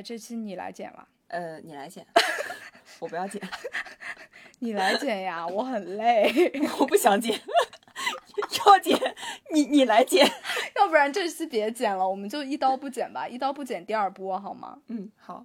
哎，这期你来剪吧。呃，你来剪，我不要剪，你来剪呀，我很累，我不想剪，要剪你你来剪，要不然这期别剪了，我们就一刀不剪吧，一刀不剪第二波好吗？嗯，好。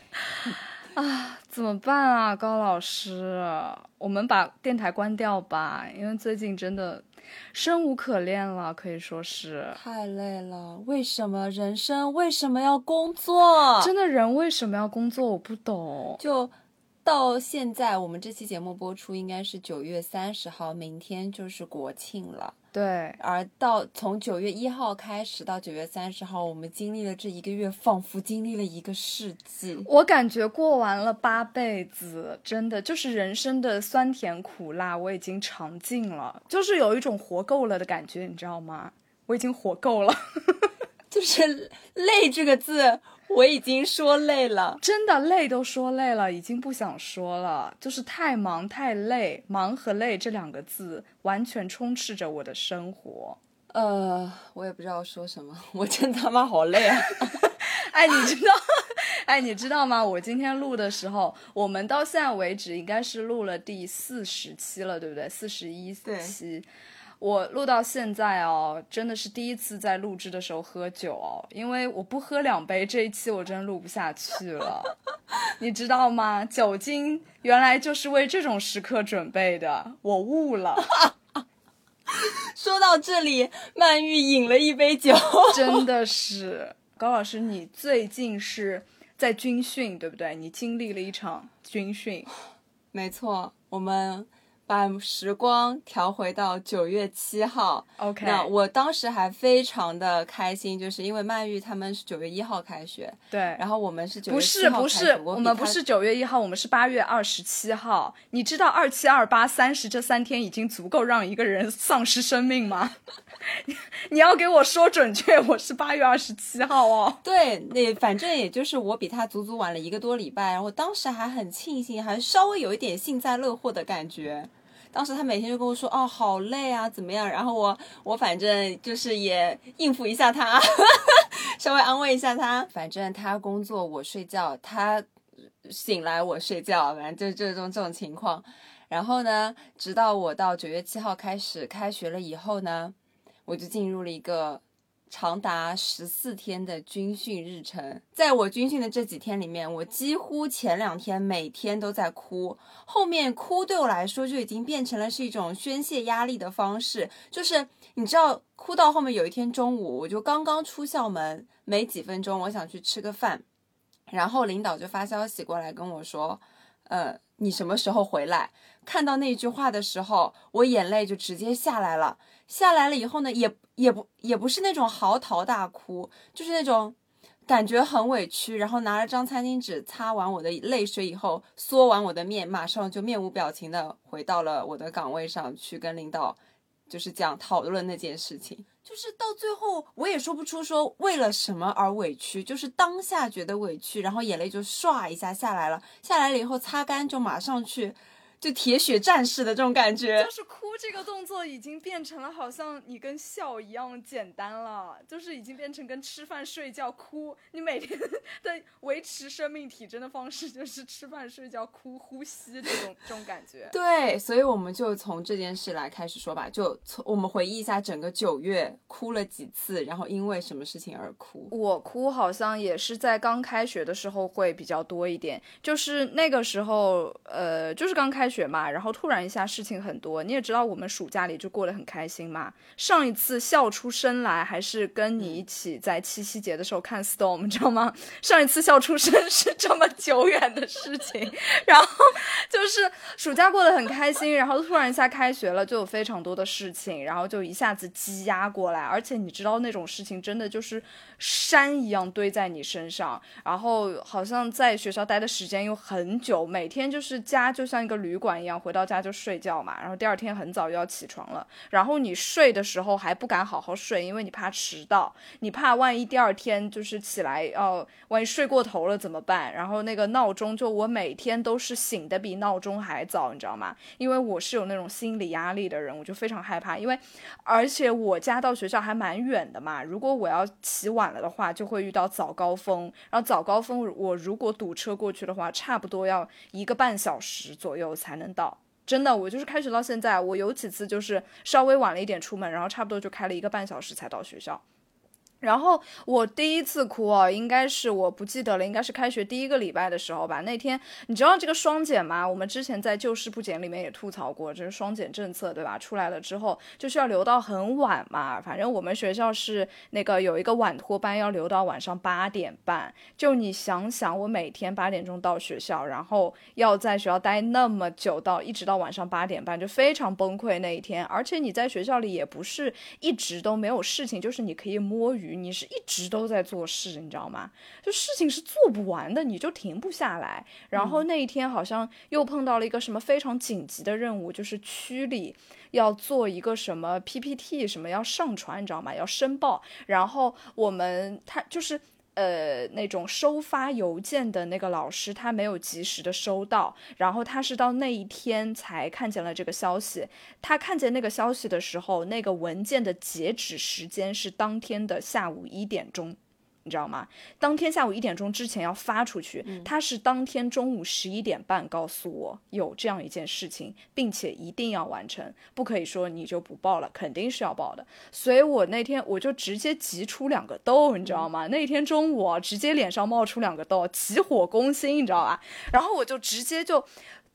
啊，怎么办啊，高老师？我们把电台关掉吧，因为最近真的生无可恋了，可以说是太累了。为什么人生为什么要工作？真的人为什么要工作？我不懂。就到现在，我们这期节目播出应该是九月三十号，明天就是国庆了。对，而到从九月一号开始到九月三十号，我们经历了这一个月，仿佛经历了一个世纪。我感觉过完了八辈子，真的就是人生的酸甜苦辣，我已经尝尽了，就是有一种活够了的感觉，你知道吗？我已经活够了，就是 累这个字。我已经说累了，真的累都说累了，已经不想说了。就是太忙太累，忙和累这两个字完全充斥着我的生活。呃，我也不知道说什么，我真他妈好累啊！哎，你知道，哎，你知道吗？我今天录的时候，我们到现在为止应该是录了第四十期了，对不对？四十一期。我录到现在哦，真的是第一次在录制的时候喝酒哦，因为我不喝两杯，这一期我真录不下去了，你知道吗？酒精原来就是为这种时刻准备的，我悟了。说到这里，曼玉饮了一杯酒，真的是高老师，你最近是在军训对不对？你经历了一场军训，没错，我们。把时光调回到九月七号，OK。那我当时还非常的开心，就是因为曼玉他们是九月一号开学，对。然后我们是九月七号不是不是，我们不是九月一号，我们是八月二十七号。你知道二七二八三十这三天已经足够让一个人丧失生命吗？你要给我说准确，我是八月二十七号哦。对，那反正也就是我比他足足晚了一个多礼拜，然后当时还很庆幸，还稍微有一点幸灾乐祸的感觉。当时他每天就跟我说：“哦，好累啊，怎么样？”然后我我反正就是也应付一下他，稍微安慰一下他。反正他工作我睡觉，他醒来我睡觉，反正就就这种这种情况。然后呢，直到我到九月七号开始开学了以后呢，我就进入了一个。长达十四天的军训日程，在我军训的这几天里面，我几乎前两天每天都在哭。后面哭对我来说就已经变成了是一种宣泄压力的方式。就是你知道，哭到后面有一天中午，我就刚刚出校门没几分钟，我想去吃个饭，然后领导就发消息过来跟我说：“呃，你什么时候回来？”看到那句话的时候，我眼泪就直接下来了。下来了以后呢，也也不也不是那种嚎啕大哭，就是那种感觉很委屈，然后拿了张餐巾纸擦完我的泪水以后，缩完我的面，马上就面无表情的回到了我的岗位上去跟领导就是讲讨论那件事情。就是到最后我也说不出说为了什么而委屈，就是当下觉得委屈，然后眼泪就唰一下下来了，下来了以后擦干就马上去。就铁血战士的这种感觉，就是哭这个动作已经变成了好像你跟笑一样简单了，就是已经变成跟吃饭睡觉哭。你每天 的维持生命体征的方式就是吃饭睡觉哭呼吸这种这种感觉。对，所以我们就从这件事来开始说吧，就从我们回忆一下整个九月哭了几次，然后因为什么事情而哭。我哭好像也是在刚开学的时候会比较多一点，就是那个时候，呃，就是刚开。学嘛，然后突然一下事情很多。你也知道，我们暑假里就过得很开心嘛。上一次笑出声来，还是跟你一起在七夕节的时候看 Storm，你知道吗？上一次笑出声是这么久远的事情。然后就是暑假过得很开心，然后突然一下开学了，就有非常多的事情，然后就一下子积压过来。而且你知道那种事情真的就是山一样堆在你身上，然后好像在学校待的时间又很久，每天就是家就像一个旅馆一样，回到家就睡觉嘛，然后第二天很早又要起床了，然后你睡的时候还不敢好好睡，因为你怕迟到，你怕万一第二天就是起来要万一睡过头了怎么办？然后那个闹钟就我每天都是醒的比闹钟还早，你知道吗？因为我是有那种心理压力的人，我就非常害怕，因为而且我家到学校还蛮远的嘛，如果我要起晚了的话，就会遇到早高峰，然后早高峰我如果堵车过去的话，差不多要一个半小时左右才能到。真的，我就是开学到现在，我有几次就是稍微晚了一点出门，然后差不多就开了一个半小时才到学校。然后我第一次哭哦，应该是我不记得了，应该是开学第一个礼拜的时候吧。那天你知道这个双减吗？我们之前在旧事不减里面也吐槽过，这是双减政策，对吧？出来了之后就是要留到很晚嘛。反正我们学校是那个有一个晚托班，要留到晚上八点半。就你想想，我每天八点钟到学校，然后要在学校待那么久，到一直到晚上八点半，就非常崩溃那一天。而且你在学校里也不是一直都没有事情，就是你可以摸鱼。你是一直都在做事，你知道吗？就事情是做不完的，你就停不下来。然后那一天好像又碰到了一个什么非常紧急的任务，就是区里要做一个什么 PPT，什么要上传，你知道吗？要申报。然后我们他就是。呃，那种收发邮件的那个老师，他没有及时的收到，然后他是到那一天才看见了这个消息。他看见那个消息的时候，那个文件的截止时间是当天的下午一点钟。你知道吗？当天下午一点钟之前要发出去，他是当天中午十一点半告诉我有这样一件事情，并且一定要完成，不可以说你就不报了，肯定是要报的。所以我那天我就直接急出两个痘，你知道吗？那天中午直接脸上冒出两个痘，急火攻心，你知道吧？然后我就直接就。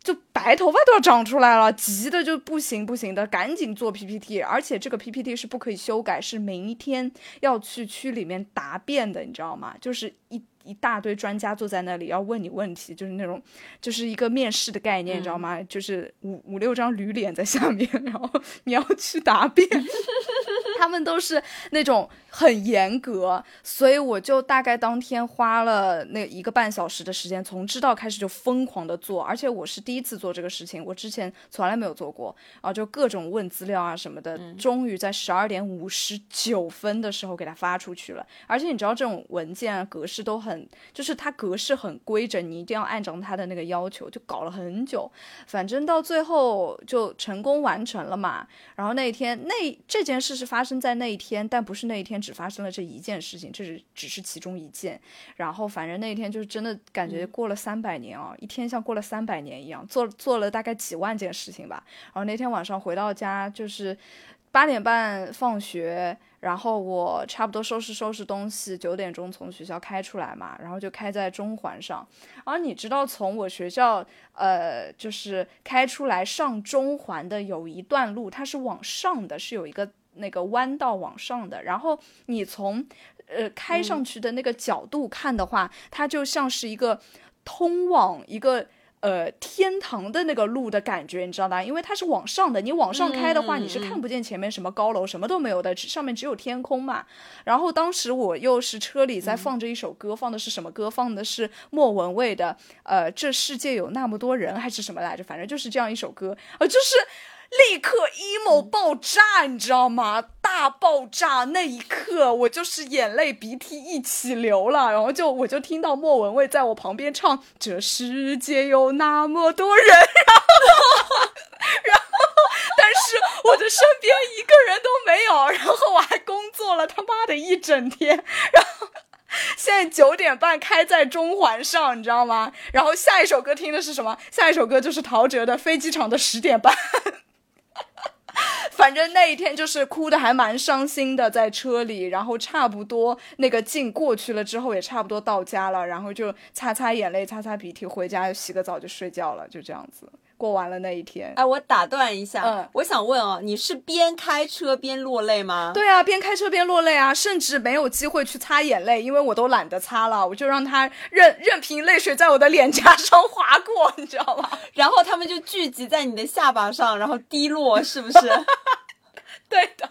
就白头发都要长出来了，急的就不行不行的，赶紧做 PPT，而且这个 PPT 是不可以修改，是明天要去区里面答辩的，你知道吗？就是一。一大堆专家坐在那里要问你问题，就是那种，就是一个面试的概念，你知道吗？就是五五六张驴脸在下面，然后你要去答辩，他们都是那种很严格，所以我就大概当天花了那一个半小时的时间，从知道开始就疯狂的做，而且我是第一次做这个事情，我之前从来没有做过，然后就各种问资料啊什么的，终于在十二点五十九分的时候给他发出去了，而且你知道这种文件格式都很。就是它格式很规整，你一定要按照它的那个要求，就搞了很久，反正到最后就成功完成了嘛。然后那一天，那这件事是发生在那一天，但不是那一天只发生了这一件事情，这是只是其中一件。然后反正那一天就是真的感觉过了三百年啊，一天像过了三百年一样，做做了大概几万件事情吧。然后那天晚上回到家就是八点半放学。然后我差不多收拾收拾东西，九点钟从学校开出来嘛，然后就开在中环上。而你知道，从我学校呃，就是开出来上中环的有一段路，它是往上的，是有一个那个弯道往上的。然后你从呃开上去的那个角度看的话，它就像是一个通往一个。呃，天堂的那个路的感觉，你知道吧？因为它是往上的，你往上开的话，你是看不见前面什么高楼，什么都没有的，只上面只有天空嘛。然后当时我又是车里在放着一首歌，放的是什么歌？放的是莫文蔚的，呃，这世界有那么多人，还是什么来着？反正就是这样一首歌，呃，就是。立刻 emo 爆炸，你知道吗？大爆炸那一刻，我就是眼泪鼻涕一起流了，然后就我就听到莫文蔚在我旁边唱《这世界有那么多人》，然后，然后，但是我的身边一个人都没有，然后我还工作了他妈的一整天，然后现在九点半开在中环上，你知道吗？然后下一首歌听的是什么？下一首歌就是陶喆的《飞机场的十点半》。反正那一天就是哭的还蛮伤心的，在车里，然后差不多那个劲过去了之后，也差不多到家了，然后就擦擦眼泪，擦擦鼻涕，回家洗个澡就睡觉了，就这样子。过完了那一天。哎，我打断一下，嗯我想问哦，你是边开车边落泪吗？对啊，边开车边落泪啊，甚至没有机会去擦眼泪，因为我都懒得擦了，我就让它任 任凭泪水在我的脸颊上划过，你知道吗？然后他们就聚集在你的下巴上，然后滴落，是不是？对的，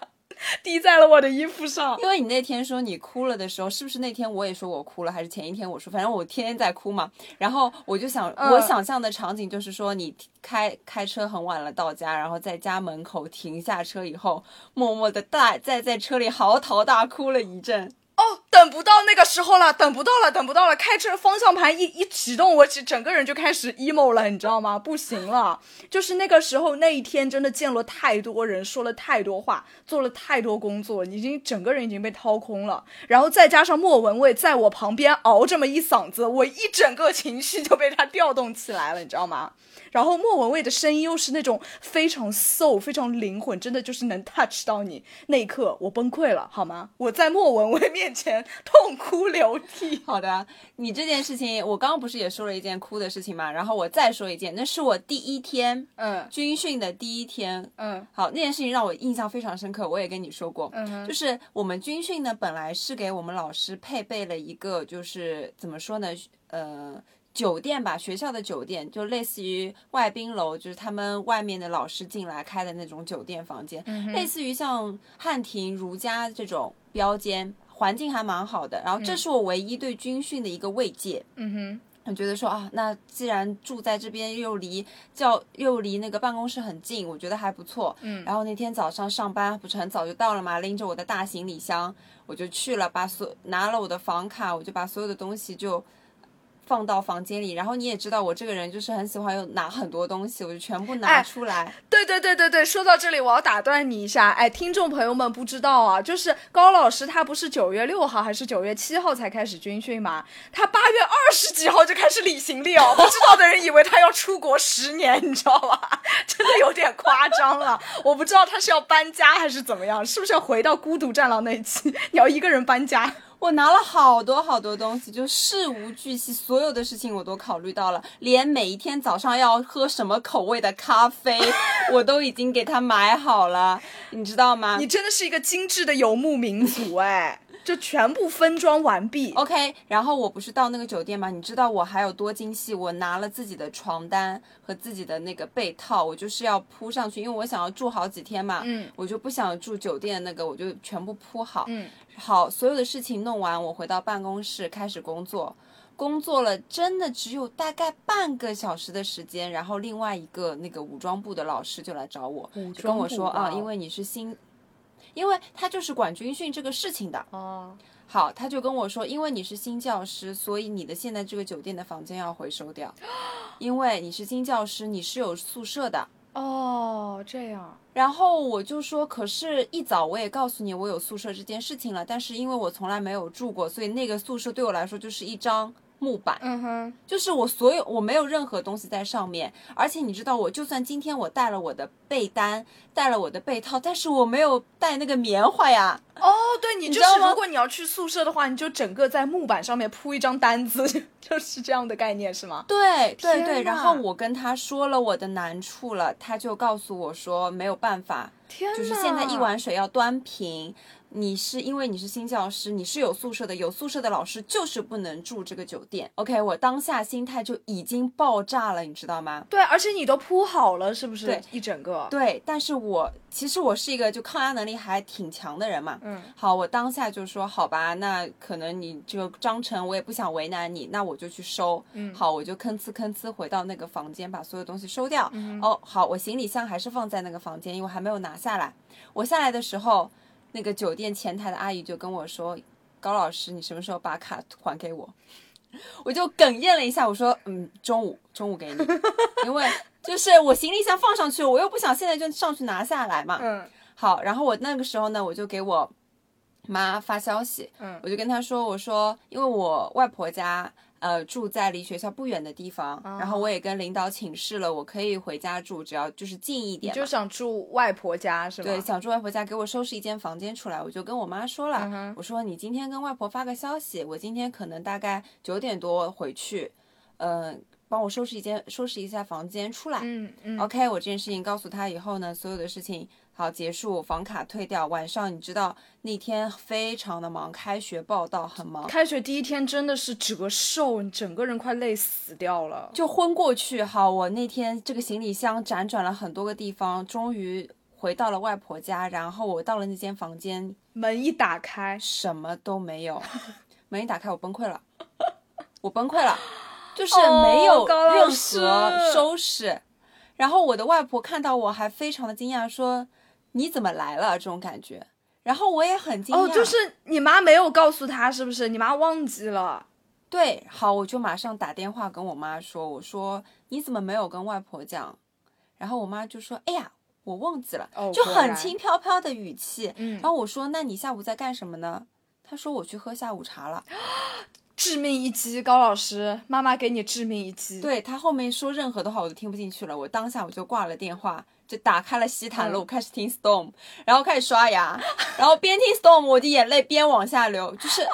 滴在了我的衣服上。因为你那天说你哭了的时候，是不是那天我也说我哭了，还是前一天我说，反正我天天在哭嘛。然后我就想，嗯我想象的场景就是说，你开开车很晚了到家，然后在家门口停下车以后，默默的大在在车里嚎啕大哭了一阵。哦，等不到那个时候了，等不到了，等不到了！开车方向盘一一启动，我整个人就开始 emo 了，你知道吗？不行了，就是那个时候那一天真的见了太多人，说了太多话，做了太多工作，已经整个人已经被掏空了。然后再加上莫文蔚在我旁边熬这么一嗓子，我一整个情绪就被他调动起来了，你知道吗？然后莫文蔚的声音又是那种非常 soul、非常灵魂，真的就是能 touch 到你。那一刻我崩溃了，好吗？我在莫文蔚面前痛哭流涕。好的，你这件事情，我刚刚不是也说了一件哭的事情嘛？然后我再说一件，那是我第一天嗯军训的第一天。嗯好，那件事情让我印象非常深刻，我也跟你说过，嗯就是我们军训呢，本来是给我们老师配备了一个，就是怎么说呢，呃。酒店吧，学校的酒店就类似于外宾楼，就是他们外面的老师进来开的那种酒店房间，类似于像汉庭、如家这种标间，环境还蛮好的。然后这是我唯一对军训的一个慰藉。嗯哼我觉得说啊，那既然住在这边又离教又离那个办公室很近，我觉得还不错。嗯然后那天早上上班不是很早就到了嘛，拎着我的大行李箱，我就去了，把所拿了我的房卡，我就把所有的东西就放到房间里。然后你也知道我这个人就是很喜欢有拿很多东西，我就全部拿哎出来。对对对对对，说到这里，我要打断你一下，哎，听众朋友们不知道啊，就是高老师他不是九月六号还是九月七号才开始军训吗？他八月二十几号就开始理行李哦，不知道的人以为他要出国十年，你知道吧？真的有点夸张了，我不知道他是要搬家还是怎么样，是不是要回到孤独战狼那一期，你要一个人搬家？我拿了好多好多东西，就事无巨细，所有的事情我都考虑到了，连每一天早上要喝什么口味的咖啡，我都已经给他买好了，你知道吗？你真的是一个精致的游牧民族哎，就全部分装完毕。OK，然后我不是到那个酒店吗？你知道我还有多精细？我拿了自己的床单和自己的那个被套，我就是要铺上去，因为我想要住好几天嘛。嗯，我就不想住酒店那个，我就全部铺好。嗯，好，所有的事情弄完，我回到办公室开始工作。工作了，真的只有大概半个小时的时间，然后另外一个那个武装部的老师就来找我，就跟我说啊，因为你是新，因为他就是管军训这个事情的，哦，好，他就跟我说，因为你是新教师，所以你的现在这个酒店的房间要回收掉，因为你是新教师，你是有宿舍的。哦，这样。然后我就说，可是，一早我也告诉你我有宿舍这件事情了，但是因为我从来没有住过，所以那个宿舍对我来说就是一张木板，嗯哼，就是我所有我没有任何东西在上面，而且你知道，我就算今天我带了我的被单，带了我的被套，但是我没有带那个棉花呀。哦，对你就知道吗是如果你要去宿舍的话，你就整个在木板上面铺一张单子，就是这样的概念是吗？对对对，然后我跟他说了我的难处了，他就告诉我说没有办法，天，就是现在一碗水要端平。你是因为你是新教师，你是有宿舍的，有宿舍的老师就是不能住这个酒店。OK，我当下心态就已经爆炸了，你知道吗？对，而且你都铺好了，是不是？对，一整个。对，但是我其实我是一个就抗压能力还挺强的人嘛。嗯，好，我当下就说好吧，那可能你这个章程我也不想为难你，那我就去收。嗯好，我就吭哧吭哧回到那个房间，把所有东西收掉。嗯哦，好，我行李箱还是放在那个房间，因为我还没有拿下来。我下来的时候，那个酒店前台的阿姨就跟我说：“高老师，你什么时候把卡还给我？” 我就哽咽了一下，我说：“嗯，中午，中午给你，因为就是我行李箱放上去，我又不想现在就上去拿下来嘛。”嗯好，然后我那个时候呢，我就给我妈发消息，嗯我就跟她说，我说因为我外婆家呃住在离学校不远的地方，然后我也跟领导请示了，我可以回家住，只要就是近一点。就想住外婆家是吗？对，想住外婆家，给我收拾一间房间出来，我就跟我妈说了，嗯我说你今天跟外婆发个消息，我今天可能大概九点多回去，嗯、帮我收拾一间，收拾一下房间出来。嗯嗯。OK，我这件事情告诉他以后呢，所有的事情好结束，房卡退掉。晚上你知道那天非常的忙，开学报道很忙，开学第一天真的是折寿，你整个人快累死掉了。就昏过去。好，我那天这个行李箱辗转了很多个地方，终于回到了外婆家。然后我到了那间房间，门一打开，什么都没有。门一打开，我崩溃了，我崩溃了，就是哦没有任何收拾。然后我的外婆看到我还非常的惊讶，说：“你怎么来了？”这种感觉。然后我也很惊讶，哦，就是你妈没有告诉他，是不是？你妈忘记了。对，好，我就马上打电话跟我妈说，我说你怎么没有跟外婆讲？然后我妈就说：“哎呀，我忘记了。哦就很轻飘飘的语气。嗯然后我说：“那你下午在干什么呢？”她说：“我去喝下午茶了。致命一击，高老师，妈妈给你致命一击。，对他后面说任何的话我都听不进去了，我当下我就挂了电话，就打开了西坦路，嗯开始听 Storm，然后开始刷牙，然后边听 Storm 我的眼泪边往下流，就是哦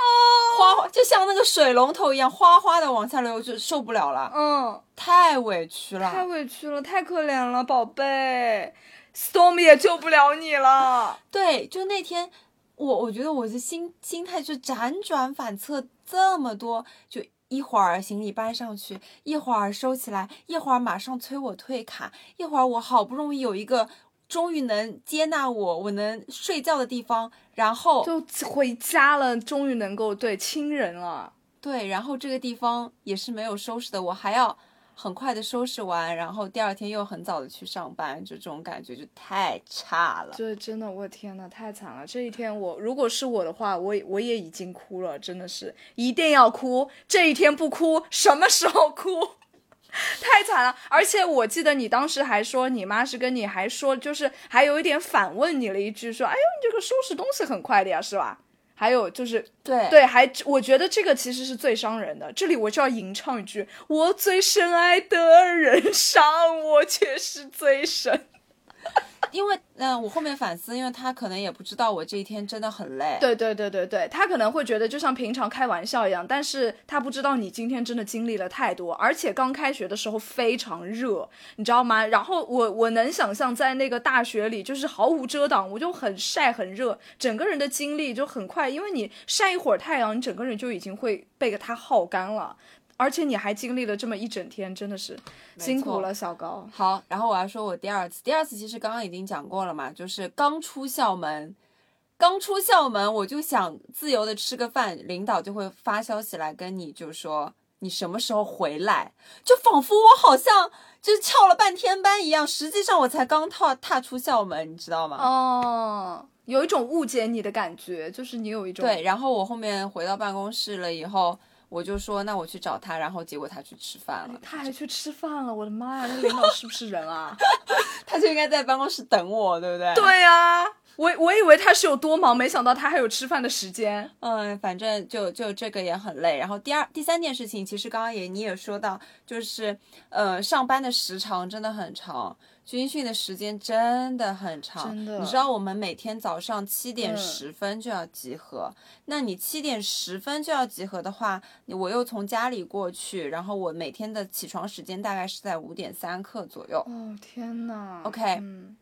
哗哗，就像那个水龙头一样哗哗的往下流，就受不了了，嗯，太委屈了。太委屈了，太可怜了，宝贝，Storm 也救不了你了。对，就那天，我我觉得我的心心态就辗转反侧这么多，就一会儿行李搬上去，一会儿收起来，一会儿马上催我退卡，一会儿我好不容易有一个终于能接纳我，我能睡觉的地方，然后就回家了，终于能够对亲人了。对，然后这个地方也是没有收拾的，我还要很快的收拾完，然后第二天又很早的去上班，就这种感觉就太差了。这真的，我天呐，太惨了！这一天我如果是我的话，我我也已经哭了，真的是一定要哭。这一天不哭，什么时候哭？太惨了！而且我记得你当时还说，你妈是跟你还说，就是还有一点反问你了一句，说：“哎呦，你这个收拾东西很快的呀，是吧？”还有就是，对对，还我觉得这个其实是最伤人的。这里我就要吟唱一句：“我最深爱的人伤我，却是最深。”因为嗯、我后面反思，因为他可能也不知道我这一天真的很累。对对对对对，他可能会觉得就像平常开玩笑一样，但是他不知道你今天真的经历了太多，而且刚开学的时候非常热，你知道吗？然后我我能想象在那个大学里就是毫无遮挡，我就很晒很热，整个人的精力就很快，因为你晒一会儿太阳，你整个人就已经会被它耗干了。而且你还经历了这么一整天，真的是辛苦了，小高。好，然后我要说我第二次，第二次其实刚刚已经讲过了嘛，就是刚出校门，刚出校门我就想自由的吃个饭，领导就会发消息来跟你就说你什么时候回来，就仿佛我好像就是翘了半天班一样，实际上我才刚踏踏出校门，你知道吗？哦，有一种误解你的感觉，就是你有一种对，然后我后面回到办公室了以后。我就说那我去找他，然后结果他去吃饭了。他还去吃饭了，我的妈呀，那领导是不是人啊？他就应该在办公室等我，对不对？对呀、我我以为他是有多忙，没想到他还有吃饭的时间。嗯，反正就就这个也很累。然后第二、第三件事情，其实刚刚也你也说到，就是呃，上班的时长真的很长，军训的时间真的很长。真的你知道我们每天早上七点嗯十分就要集合，那你七点十分就要集合的话，我又从家里过去，然后我每天的起床时间大概是在五点三刻左右。哦天哪 OK 嗯，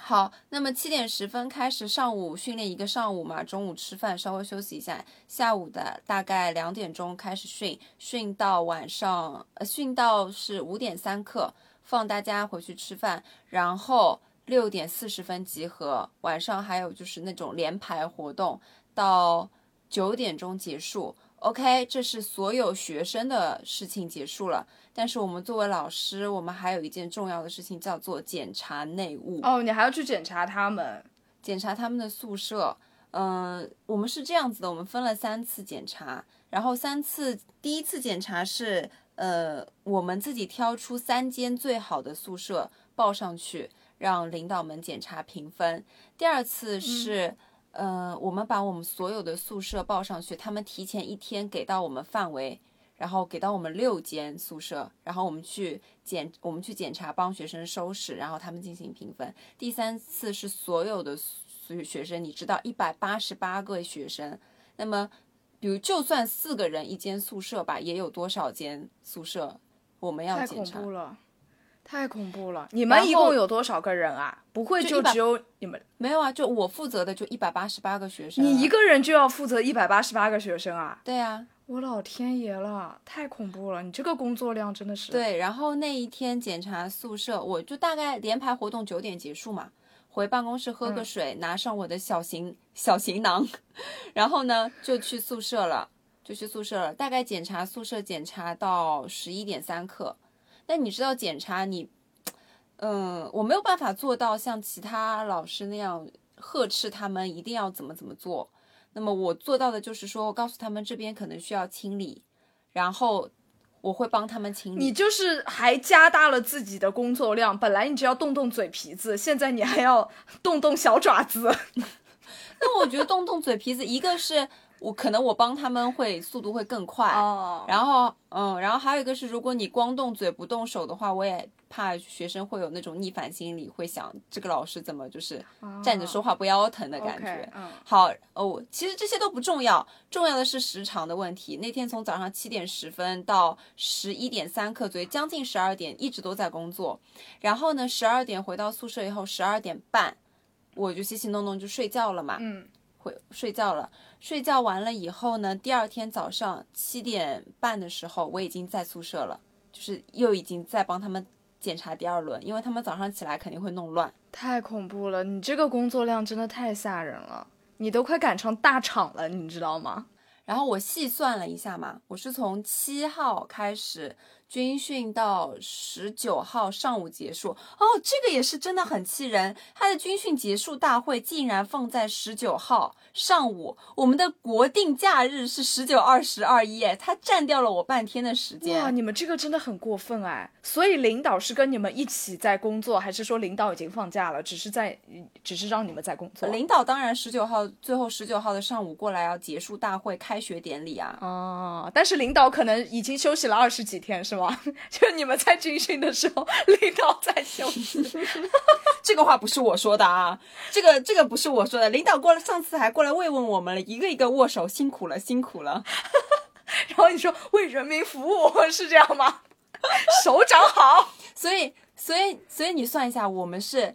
好，那么七点十分开始上午训练一个上午嘛，中午吃饭稍微休息一下，下午的大概两点钟开始训，训到晚上，呃，训到是五点三刻，放大家回去吃饭，然后六点四十分集合，晚上还有就是那种连排活动，到九点钟结束。OK，这是所有学生的事情结束了，但是我们作为老师，我们还有一件重要的事情叫做检查内务。哦，你还要去检查他们。检查他们的宿舍。嗯、我们是这样子的，我们分了三次检查，然后三次，第一次检查是呃，我们自己挑出三间最好的宿舍报上去，让领导们检查评分。第二次是。呃，我们把我们所有的宿舍报上去，他们提前一天给到我们范围，然后给到我们六间宿舍，然后我们去检，我们去检查，帮学生收拾，然后他们进行评分。第三次是所有的宿学生，你知道一百八十八个学生，那么比如就算四个人一间宿舍吧，也有多少间宿舍？我们要检查恐怖。了，太恐怖了！你们一共有多少个人啊？不会就只有你们，没有啊，就我负责的就一百八十八个学生啊。你一个人就要负责一百八十八个学生啊！对啊，我老天爷了，太恐怖了！你这个工作量真的是……对，然后那一天检查宿舍，我就大概联排活动九点结束嘛，回办公室喝个水，拿上我的小行小行囊，然后呢就去宿舍了，就去宿舍了。大概检查宿舍检查到十一点三刻。那你知道检查你，嗯，我没有办法做到像其他老师那样呵斥他们一定要怎么怎么做。那么我做到的就是说，我告诉他们这边可能需要清理，然后我会帮他们清理。你就是还加大了自己的工作量，本来你只要动动嘴皮子，现在你还要动动小爪子。那我觉得动动嘴皮子，一个是我可能我帮他们会速度会更快，哦然后嗯，然后还有一个是，如果你光动嘴不动手的话，我也怕学生会有那种逆反心理，会想这个老师怎么就是站着说话不腰疼的感觉。好哦，其实这些都不重要，重要的是时长的问题。那天从早上七点十分到十一点三刻所以，将近十二点，一直都在工作。然后呢，十二点回到宿舍以后，十二点半我就洗洗弄弄就睡觉了嘛。嗯，回睡觉了。睡觉完了以后呢，第二天早上七点半的时候，我已经在宿舍了，就是又已经在帮他们检查第二轮，因为他们早上起来肯定会弄乱。太恐怖了！你这个工作量真的太吓人了，你都快赶上大厂了，你知道吗？然后我细算了一下嘛，我是从七号开始军训到十九号上午结束。哦，这个也是真的很气人。他的军训结束大会竟然放在十九号上午，我们的国定假日是十九、二十、二一，哎，他占掉了我半天的时间哇，你们这个真的很过分哎！所以领导是跟你们一起在工作，还是说领导已经放假了，只是在，只是让你们在工作？领导当然十九号最后十九号的上午过来要结束大会开学典礼啊。哦，但是领导可能已经休息了二十几天，是吗？就你们在军训的时候，领导在休息。这个话不是我说的啊，这个这个不是我说的。领导过来，上次还过来慰问我们了，一个一个握手，辛苦了，辛苦了。然后你说为人民服务是这样吗？首长好。所以，所以，所以你算一下，我们是，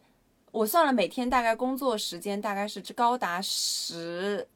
我算了，每天大概工作时间大概是高达十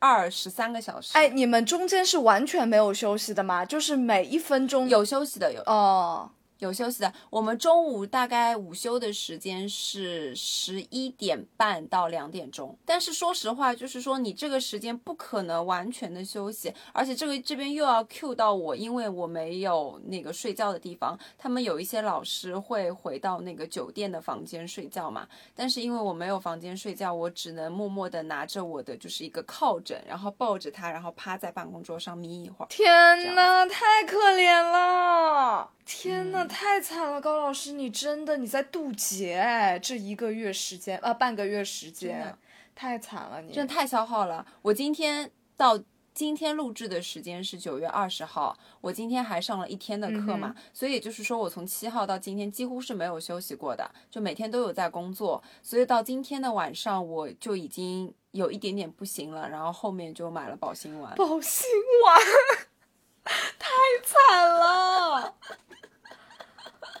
二十三个小时。哎，，你们中间是完全没有休息的吗？就是每一分钟有休息的，有哦。有休息的。我们中午大概午休的时间是十一点半到两点钟，但是说实话，就是说你这个时间不可能完全的休息，而且这个这边又要 cue 到我，因为我没有那个睡觉的地方，他们有一些老师会回到那个酒店的房间睡觉嘛，但是因为我没有房间睡觉，我只能默默的拿着我的就是一个靠枕，然后抱着它，然后趴在办公桌上眯一会儿。天呐，太可怜了！天呐，太惨了，高老师，你真的你在渡劫哎，这一个月时间啊，半个月时间，太惨了你。真的太消耗了。我今天到今天录制的时间是九月二十号，我今天还上了一天的课嘛，所以也就是说，我从七号到今天几乎是没有休息过的，就每天都有在工作，所以到今天的晚上我就已经有一点点不行了，然后后面就买了保心丸。保心丸，太惨了。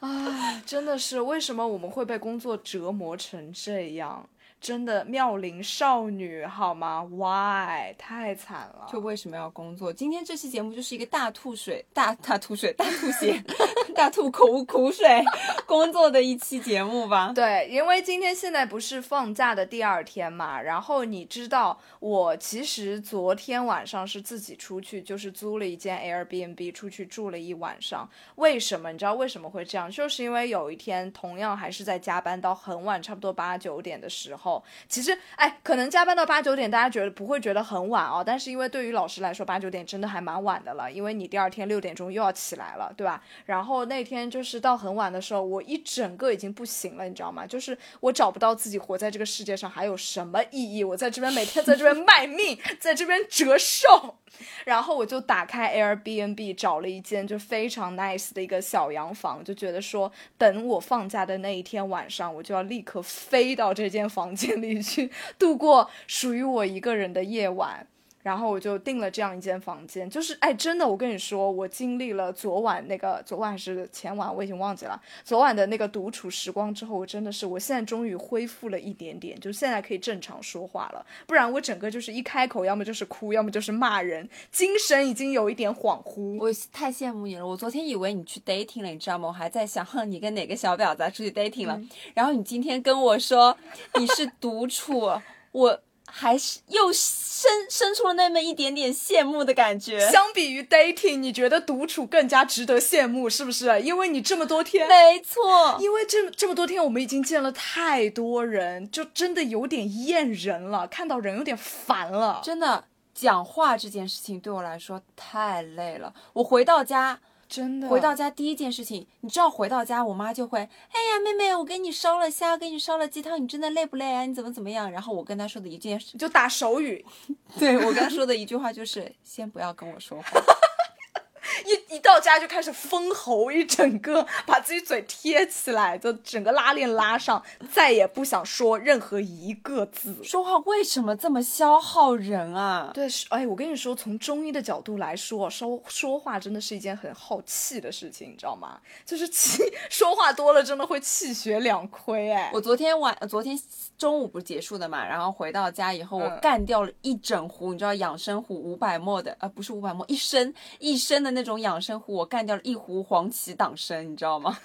唉，真的是，为什么我们会被工作折磨成这样？真的妙龄少女好吗？Why？太惨了。就为什么要工作？今天这期节目就是一个大吐水、大 大吐水、大吐血、大吐苦 苦水工作的一期节目吧。对，因为今天现在不是放假的第二天嘛，然后你知道，我其实昨天晚上是自己出去，就是租了一间 Airbnb 出去住了一晚上。为什么？你知道为什么会这样？就是因为有一天同样还是在加班到很晚，差不多八九点的时候，其实哎，可能加班到八九点，大家觉得不会觉得很晚哦，但是因为对于老师来说，八九点真的还蛮晚的了，因为你第二天六点钟又要起来了，对吧？然后那天就是到很晚的时候，我一整个已经不行了，你知道吗？就是我找不到自己活在这个世界上还有什么意义，我在这边每天在这边卖命，在这边折寿。然后我就打开 Airbnb 找了一间就非常 nice 的一个小洋房，就觉得说等我放假的那一天晚上，我就要立刻飞到这间房间里去度过属于我一个人的夜晚。然后我就订了这样一间房间，就是哎，真的，我跟你说，我经历了昨晚那个昨晚还是前晚，我已经忘记了昨晚的那个独处时光之后，我真的是，我现在终于恢复了一点点，就现在可以正常说话了，不然我整个就是一开口，要么就是哭，要么就是骂人，精神已经有一点恍惚。我太羡慕你了，我昨天以为你去 dating 了，你知道吗？我还在想，哼，你跟哪个小婊子出去 dating 了？然后你今天跟我说你是独处，我。还是又生生出了那么一点点羡慕的感觉。相比于 dating，你觉得独处更加值得羡慕，是不是？因为你这么多天，没错，因为这这么多天我们已经见了太多人，就真的有点厌人了，看到人有点烦了。真的，讲话这件事情对我来说太累了。我回到家。真的，回到家第一件事情，你知道回到家，我妈就会，哎呀，妹妹，我给你烧了虾，给你烧了鸡汤，你真的累不累啊？你怎么怎么样？然后我跟她说的一件事，就打手语，对我跟她说的一句话就是，先不要跟我说话。一一到家就开始封喉，一整个把自己嘴贴起来，就整个拉链拉上，再也不想说任何一个字。说话为什么这么消耗人啊？对，哎，我跟你说，从中医的角度来说，说说话真的是一件很耗气的事情，你知道吗？就是气 说话多了，真的会气血两亏。哎，我昨天晚，昨天中午不是结束的嘛，然后回到家以后，我干掉了一整壶，你知道养生壶五百沫的，呃，不是五百沫，一升一升的那那。种养生壶，我干掉了一壶黄芪党参，你知道吗？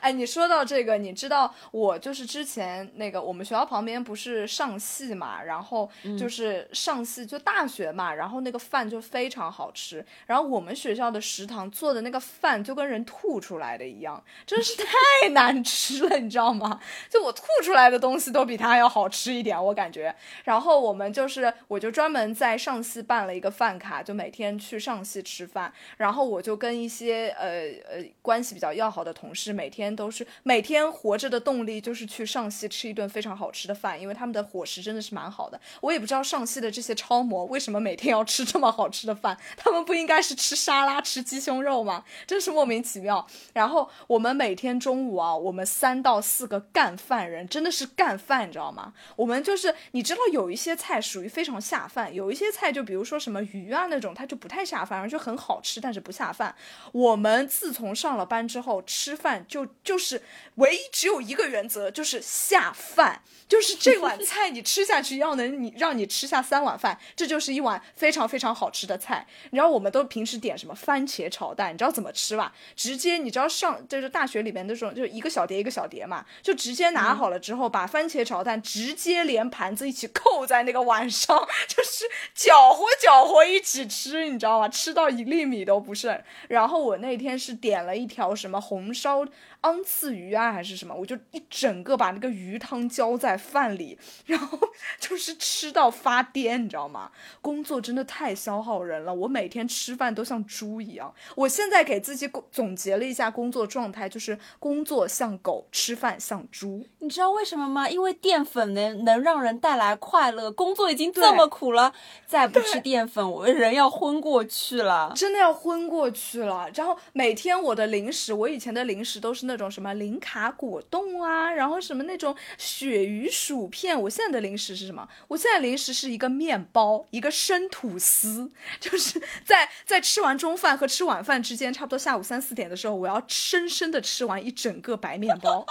哎，你说到这个，你知道我就是之前那个我们学校旁边不是上戏嘛，然后就是上戏就大学嘛，然后那个饭就非常好吃，然后我们学校的食堂做的那个饭就跟人吐出来的一样，真是太 难吃了，你知道吗？就我吐出来的东西都比它要好吃一点，我感觉。然后我们就是我就专门在上戏办了一个饭卡，就每天去上戏吃饭，然后我就跟一些呃呃关系比较要好的同事每天。都是每天活着的动力，就是去上戏吃一顿非常好吃的饭，因为他们的伙食真的是蛮好的。我也不知道上戏的这些超模为什么每天要吃这么好吃的饭，他们不应该是吃沙拉、吃鸡胸肉吗？真是莫名其妙。然后我们每天中午啊，我们三到四个干饭人，真的是干饭，你知道吗？我们就是你知道有一些菜属于非常下饭，有一些菜就比如说什么鱼啊那种，它就不太下饭，而就很好吃，但是不下饭。我们自从上了班之后，吃饭就。就是唯一只有一个原则，就是下饭，就是这碗菜你吃下去要能你让你吃下三碗饭，这就是一碗非常非常好吃的菜。你知道我们都平时点什么番茄炒蛋，你知道怎么吃吧？直接你知道上就是大学里面那种，就是一个小碟一个小碟嘛，就直接拿好了之后，把番茄炒蛋直接连盘子一起扣在那个碗上，就是搅和搅和一起吃，你知道吗？吃到一粒米都不剩。然后我那天是点了一条什么红烧。昂刺鱼啊，还是什么？我就一整个把那个鱼汤浇在饭里，然后 就是吃到发癫，你知道吗？工作真的太消耗人了，我每天吃饭都像猪一样。我现在给自己总结了一下工作状态，就是工作像狗，吃饭像猪。你知道为什么吗？因为淀粉能能让人带来快乐，工作已经这么苦了，再不吃淀粉，我人要昏过去了，真的要昏过去了。然后每天我的零食，我以前的零食都是。那种什么零卡果冻啊，然后什么那种鳕鱼薯片。我现在的零食是什么？我现在零食是一个面包，一个生吐司，就是在在吃完中饭和吃晚饭之间，差不多下午三四点的时候，我要深深的吃完一整个白面包，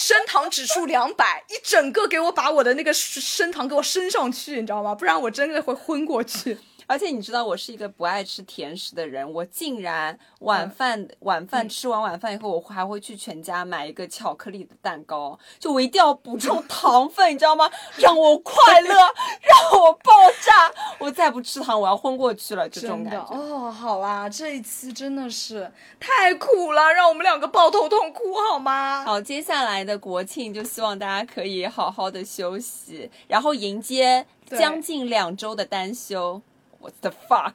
升糖指数两百，一整个给我把我的那个升糖给我升上去，你知道吗？不然我真的会昏过去。而且你知道我是一个不爱吃甜食的人，我竟然晚饭晚饭吃完晚饭以后，我还会去全家买一个巧克力的蛋糕，就我一定要补充 糖分，你知道吗？让我快乐，让我爆炸，我再不吃糖，我要昏过去了，这种感觉。哦，好啦，这一期真的是太苦了，让我们两个抱头痛哭好吗？好，接下来的国庆就希望大家可以好好的休息，然后迎接将近两周的单休。What the fuck？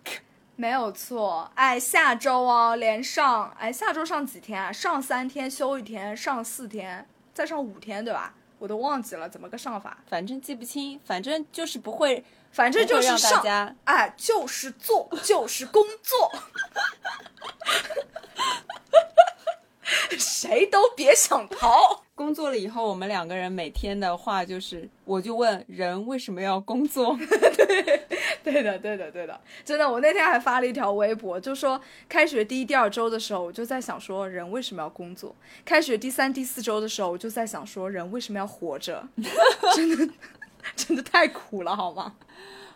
没有错，哎，下周哦，连上，哎，下周上几天啊？上三天，休一天，上四天，再上五天，对吧？我都忘记了怎么个上法，反正记不清，反正就是不会，反正就是上，哎，就是做，就是工作，谁都别想逃。工作了以后，我们两个人每天的话就是，我就问人为什么要工作？对 对的，对的，对的，真的，我那天还发了一条微博，就说开学第一、第二周的时候，我就在想说，人为什么要工作？开学第三、第四周的时候，我就在想说，人为什么要活着？真的，真的太苦了，好吗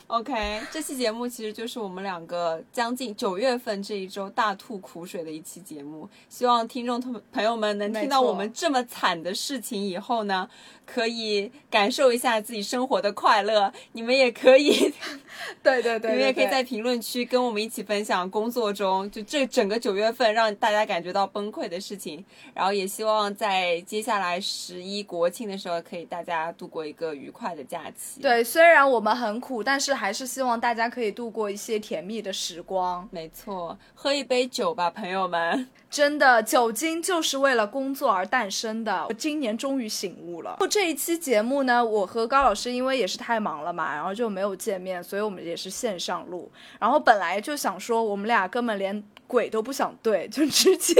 ？OK，这期节目其实就是我们两个将近九月份这一周大吐苦水的一期节目。希望听众朋朋友们能听到我们这么惨的事情以后呢，可以感受一下自己生活的快乐。你们也可以，对对 对，你们也可以在评论区跟我们一起分享工作中就这整个九月份让大家感觉到崩溃的事情。然后也希望在接下来十一国庆的时候，可以大家度过一个愉快的假期。对，虽然我们很苦，但是。还是希望大家可以度过一些甜蜜的时光。没错，喝一杯酒吧，朋友们。真的，酒精就是为了工作而诞生的。我今年终于醒悟了。这一期节目呢，我和高老师因为也是太忙了嘛，然后就没有见面，所以我们也是线上录。然后本来就想说，我们俩根本连鬼都不想对，就直接。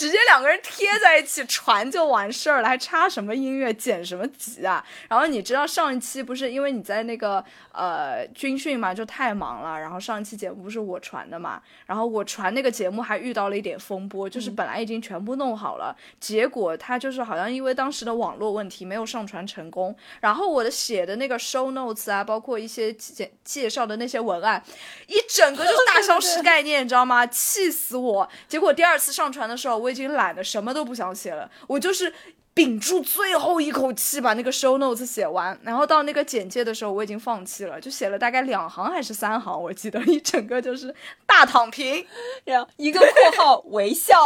直接两个人贴在一起传就完事儿了，还插什么音乐，剪什么辑啊？然后你知道上一期不是因为你在那个呃军训嘛，就太忙了。然后上一期节目不是我传的嘛，然后我传那个节目还遇到了一点风波，就是本来已经全部弄好了，结果他就是好像因为当时的网络问题没有上传成功。然后我的写的那个 show notes 啊，包括一些介介绍的那些文案，一整个就是大消失概念，你知道吗？气死我！结果第二次上传的时候，我已经懒得什么都不想写了，我就是屏住最后一口气把那个 show notes 写完，然后到那个简介的时候，我已经放弃了，就写了大概两行还是三行，我记得。一整个就是大躺平，然后一个括号微笑。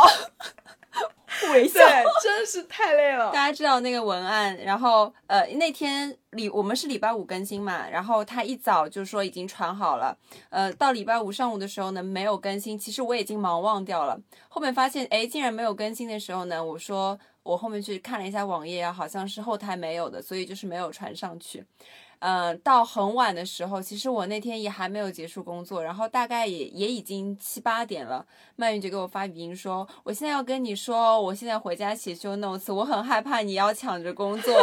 微笑，真是太累了。大家知道那个文案，然后呃那天礼我们是礼拜五更新嘛，然后他一早就说已经传好了，呃到礼拜五上午的时候呢没有更新，其实我已经忙忘掉了。后面发现哎竟然没有更新的时候呢，我说我后面去看了一下网页啊，好像是后台没有的，所以就是没有传上去。嗯，到很晚的时候，其实我那天也还没有结束工作，然后大概也也已经七八点了。曼玉就给我发语音说：“我现在要跟你说，我现在回家写 show notes，我很害怕你要抢着工作，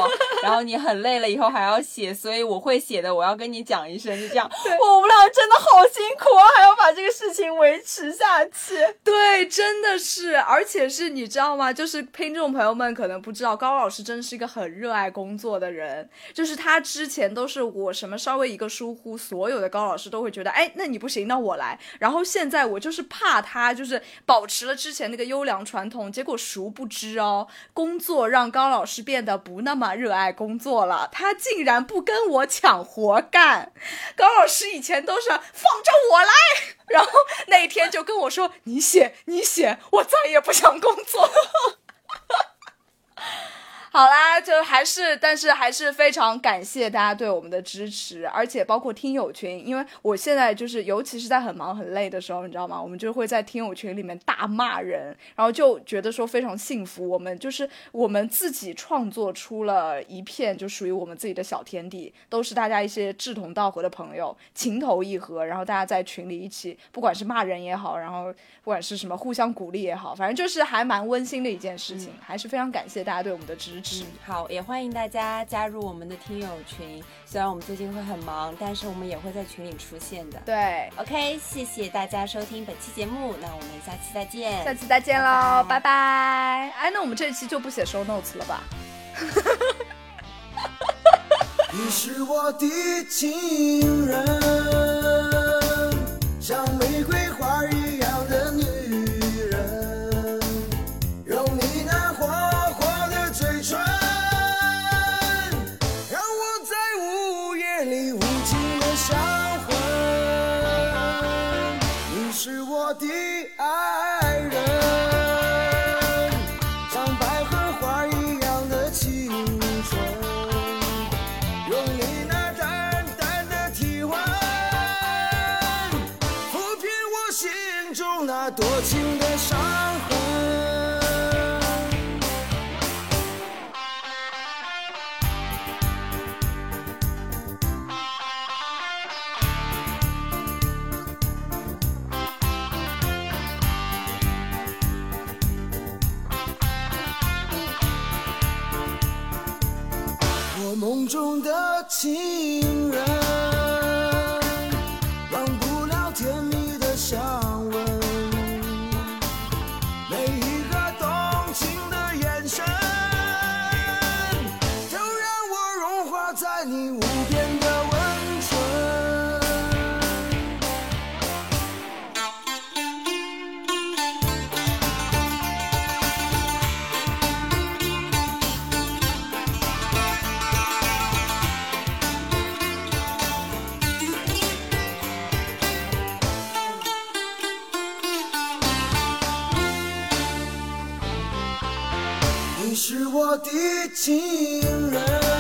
然后你很累了以后还要写，所以我会写的，我要跟你讲一声，就这样。我们俩真的好辛苦啊，还要把这个事情维持下去。对，真的是，而且是你知道吗？就是听众朋友们可能不知道，高老师真的是一个很热爱工作的人，就是他之前都是。我什么稍微一个疏忽，所有的高老师都会觉得，哎，那你不行，那我来。然后现在我就是怕他，就是保持了之前那个优良传统，结果殊不知哦，工作让高老师变得不那么热爱工作了，他竟然不跟我抢活干。高老师以前都是放着我来，然后那天就跟我说，你写，你写，我再也不想工作。好啦，就还是，但是还是非常感谢大家对我们的支持，而且包括听友群，因为我现在就是，尤其是在很忙很累的时候，你知道吗？我们就会在听友群里面大骂人，然后就觉得说非常幸福。我们就是我们自己创作出了一片就属于我们自己的小天地，都是大家一些志同道合的朋友，情投意合，然后大家在群里一起，不管是骂人也好，然后不管是什么互相鼓励也好，反正就是还蛮温馨的一件事情，还是非常感谢大家对我们的支。嗯，好，也欢迎大家加入我们的听友群。虽然我们最近会很忙，但是我们也会在群里出现的。对，OK，谢谢大家收听本期节目，那我们下期再见，下期再见喽，拜拜。哎，那我们这一期就不写 show notes 了吧？你是我的情人，多情的伤痕。情人。